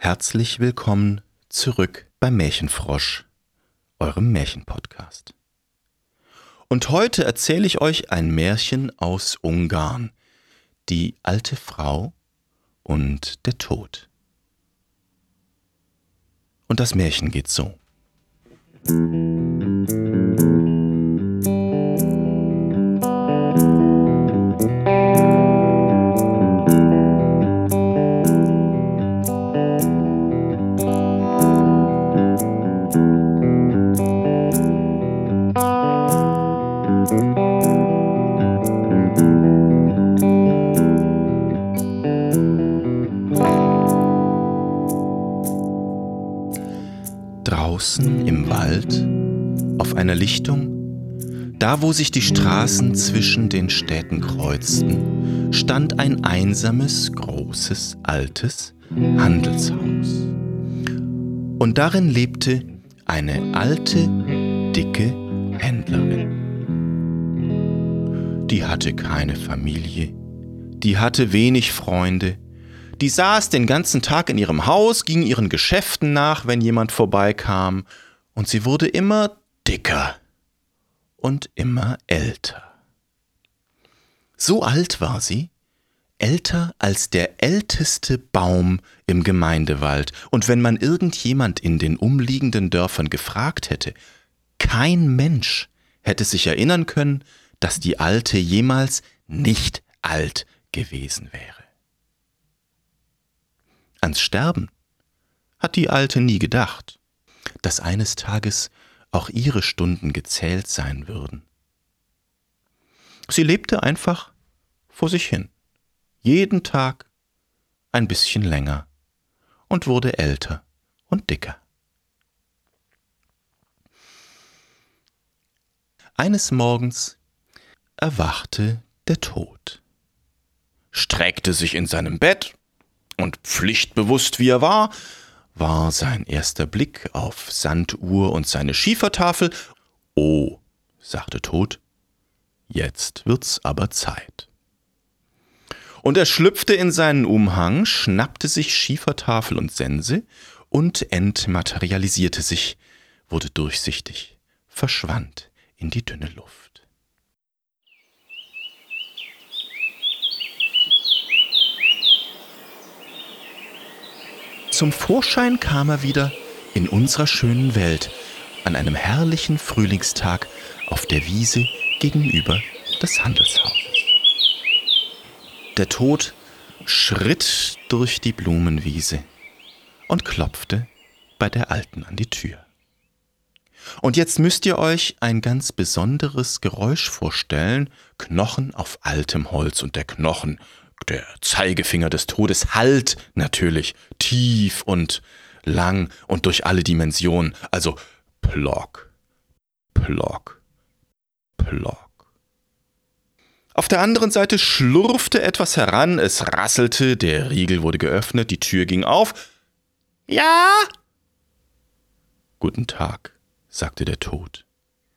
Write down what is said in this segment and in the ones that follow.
Herzlich willkommen zurück beim Märchenfrosch, eurem Märchenpodcast. Und heute erzähle ich euch ein Märchen aus Ungarn, die alte Frau und der Tod. Und das Märchen geht so. Draußen im Wald, auf einer Lichtung, da wo sich die Straßen zwischen den Städten kreuzten, stand ein einsames, großes, altes Handelshaus. Und darin lebte eine alte, dicke Händlerin. Die hatte keine Familie, die hatte wenig Freunde, die saß den ganzen Tag in ihrem Haus, ging ihren Geschäften nach, wenn jemand vorbeikam, und sie wurde immer dicker und immer älter. So alt war sie, älter als der älteste Baum im Gemeindewald, und wenn man irgendjemand in den umliegenden Dörfern gefragt hätte, kein Mensch hätte sich erinnern können, dass die Alte jemals nicht alt gewesen wäre. Ans Sterben hat die Alte nie gedacht, dass eines Tages auch ihre Stunden gezählt sein würden. Sie lebte einfach vor sich hin, jeden Tag ein bisschen länger und wurde älter und dicker. Eines Morgens erwachte der Tod, streckte sich in seinem Bett und pflichtbewusst wie er war, war sein erster Blick auf Sanduhr und seine Schiefertafel. Oh, sagte Tod, jetzt wird's aber Zeit. Und er schlüpfte in seinen Umhang, schnappte sich Schiefertafel und Sense und entmaterialisierte sich, wurde durchsichtig, verschwand in die dünne Luft. Zum Vorschein kam er wieder in unserer schönen Welt an einem herrlichen Frühlingstag auf der Wiese gegenüber des Handelshauses. Der Tod schritt durch die Blumenwiese und klopfte bei der Alten an die Tür. Und jetzt müsst ihr euch ein ganz besonderes Geräusch vorstellen, Knochen auf altem Holz und der Knochen der Zeigefinger des Todes hallt natürlich tief und lang und durch alle Dimensionen. Also plock, plock, plock. Auf der anderen Seite schlurfte etwas heran, es rasselte, der Riegel wurde geöffnet, die Tür ging auf. Ja? Guten Tag, sagte der Tod.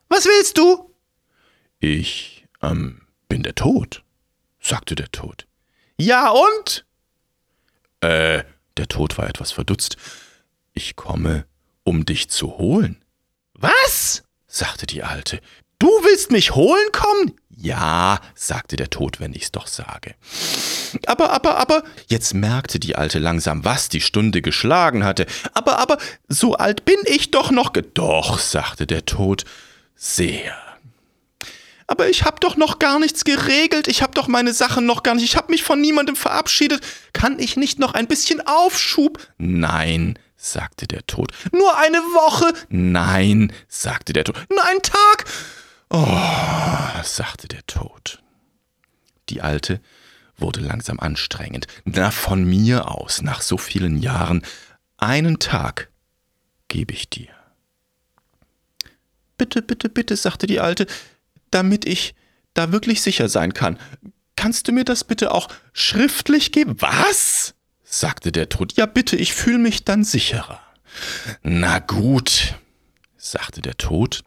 Was willst du? Ich, ähm, bin der Tod, sagte der Tod. Ja und? Äh, der Tod war etwas verdutzt. Ich komme, um dich zu holen. Was? sagte die Alte. Du willst mich holen kommen? Ja, sagte der Tod, wenn ich's doch sage. Aber, aber, aber, jetzt merkte die Alte langsam, was die Stunde geschlagen hatte. Aber, aber, so alt bin ich doch noch. Doch, sagte der Tod, sehr. Aber ich hab doch noch gar nichts geregelt, ich hab doch meine Sachen noch gar nicht, ich hab mich von niemandem verabschiedet. Kann ich nicht noch ein bisschen Aufschub? Nein, sagte der Tod. Nur eine Woche? Nein, sagte der Tod. Nur ein Tag? Oh, sagte der Tod. Die Alte wurde langsam anstrengend. Na, von mir aus, nach so vielen Jahren, einen Tag gebe ich dir. Bitte, bitte, bitte, sagte die Alte, damit ich da wirklich sicher sein kann. Kannst du mir das bitte auch schriftlich geben? Was? sagte der Tod. Ja, bitte, ich fühle mich dann sicherer. Na gut, sagte der Tod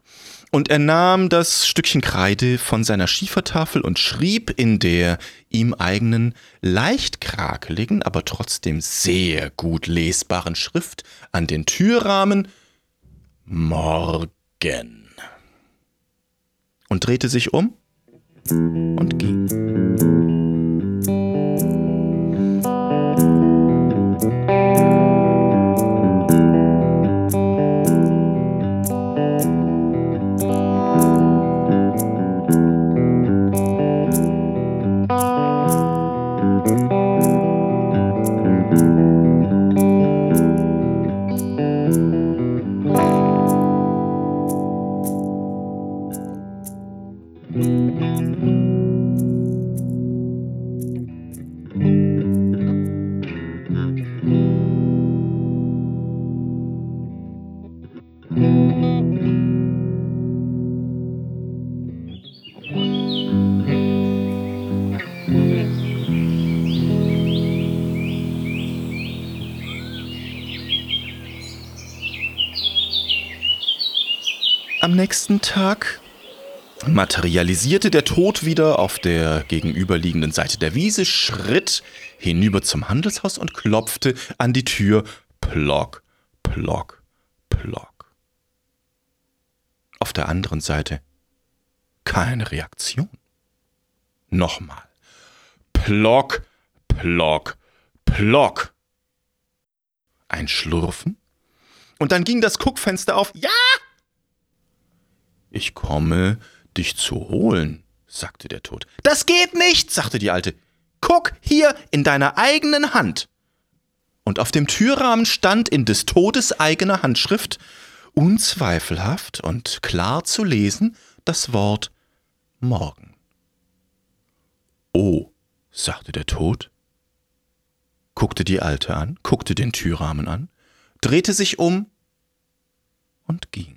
Und er nahm das Stückchen Kreide von seiner Schiefertafel und schrieb in der ihm eigenen, leicht krakeligen, aber trotzdem sehr gut lesbaren Schrift an den Türrahmen Morgen. Und drehte sich um und ging. Nächsten Tag materialisierte der Tod wieder auf der gegenüberliegenden Seite der Wiese, schritt hinüber zum Handelshaus und klopfte an die Tür. Plock, plock, plock. Auf der anderen Seite keine Reaktion. Nochmal. Plock, plock, plock. Ein Schlurfen. Und dann ging das Guckfenster auf. Ja! Ich komme, dich zu holen, sagte der Tod. Das geht nicht, sagte die Alte. Guck hier in deiner eigenen Hand. Und auf dem Türrahmen stand in des Todes eigener Handschrift, unzweifelhaft und klar zu lesen, das Wort morgen. Oh, sagte der Tod, guckte die Alte an, guckte den Türrahmen an, drehte sich um und ging.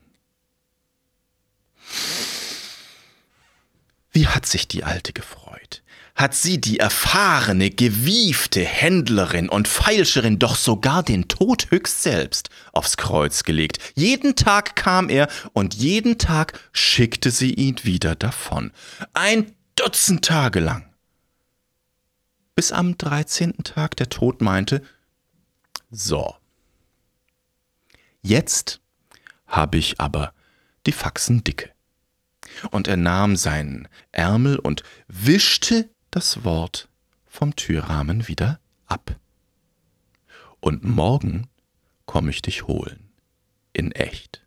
Wie hat sich die Alte gefreut? Hat sie, die erfahrene, gewiefte Händlerin und Feilscherin, doch sogar den Tod höchst selbst aufs Kreuz gelegt. Jeden Tag kam er und jeden Tag schickte sie ihn wieder davon. Ein Dutzend Tage lang. Bis am dreizehnten Tag der Tod meinte, so, jetzt habe ich aber die Faxen dicke und er nahm seinen Ärmel und wischte das Wort vom Türrahmen wieder ab. Und morgen komm ich dich holen. In echt.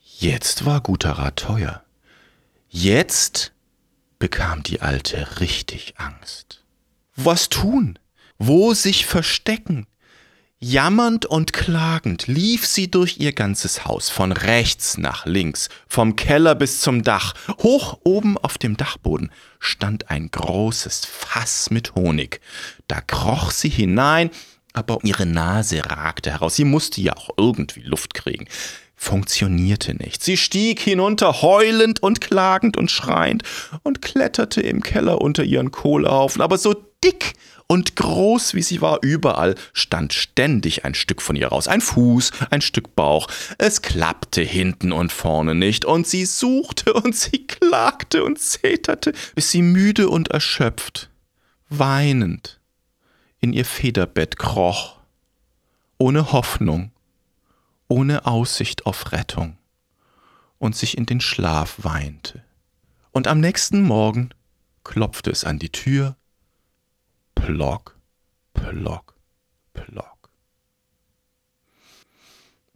Jetzt war guter Rat teuer. Jetzt bekam die Alte richtig Angst. Was tun? Wo sich verstecken? Jammernd und klagend lief sie durch ihr ganzes Haus, von rechts nach links, vom Keller bis zum Dach. Hoch oben auf dem Dachboden stand ein großes Fass mit Honig. Da kroch sie hinein, aber ihre Nase ragte heraus. Sie musste ja auch irgendwie Luft kriegen. Funktionierte nicht. Sie stieg hinunter, heulend und klagend und schreiend, und kletterte im Keller unter ihren Kohlehaufen, aber so dick und groß wie sie war, überall stand ständig ein Stück von ihr raus. Ein Fuß, ein Stück Bauch. Es klappte hinten und vorne nicht. Und sie suchte und sie klagte und zeterte, bis sie müde und erschöpft, weinend, in ihr Federbett kroch, ohne Hoffnung, ohne Aussicht auf Rettung, und sich in den Schlaf weinte. Und am nächsten Morgen klopfte es an die Tür, Plock, plock, plock.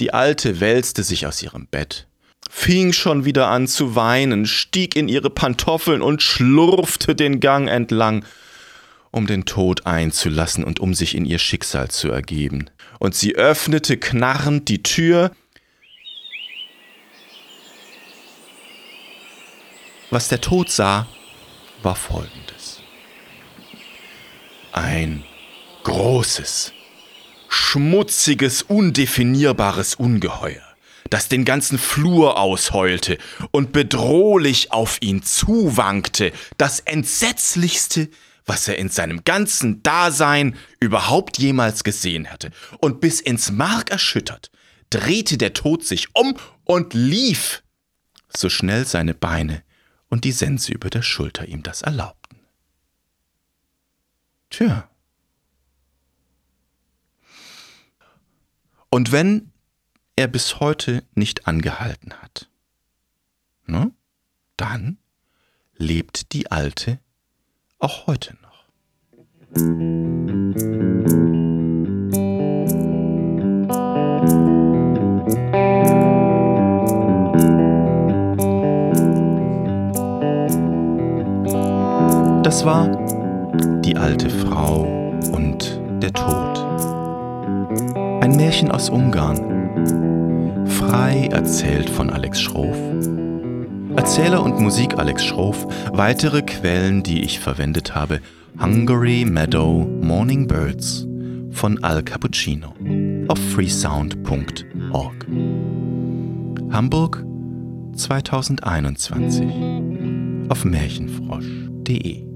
Die Alte wälzte sich aus ihrem Bett, fing schon wieder an zu weinen, stieg in ihre Pantoffeln und schlurfte den Gang entlang, um den Tod einzulassen und um sich in ihr Schicksal zu ergeben. Und sie öffnete knarrend die Tür, Was der Tod sah, war folgendes ein großes, schmutziges, undefinierbares Ungeheuer, das den ganzen Flur ausheulte und bedrohlich auf ihn zuwankte, das entsetzlichste, was er in seinem ganzen Dasein überhaupt jemals gesehen hatte, und bis ins Mark erschüttert, drehte der Tod sich um und lief so schnell seine Beine und die Sense über der Schulter ihm das erlaubten. Tja. Und wenn er bis heute nicht angehalten hat, ne, dann lebt die Alte auch heute noch. Das war die alte Frau und der Tod. Ein Märchen aus Ungarn. Frei erzählt von Alex Schroff. Erzähler und Musik Alex Schroff. Weitere Quellen, die ich verwendet habe. Hungary Meadow Morning Birds von Al Cappuccino auf freesound.org. Hamburg 2021 auf märchenfrosch.de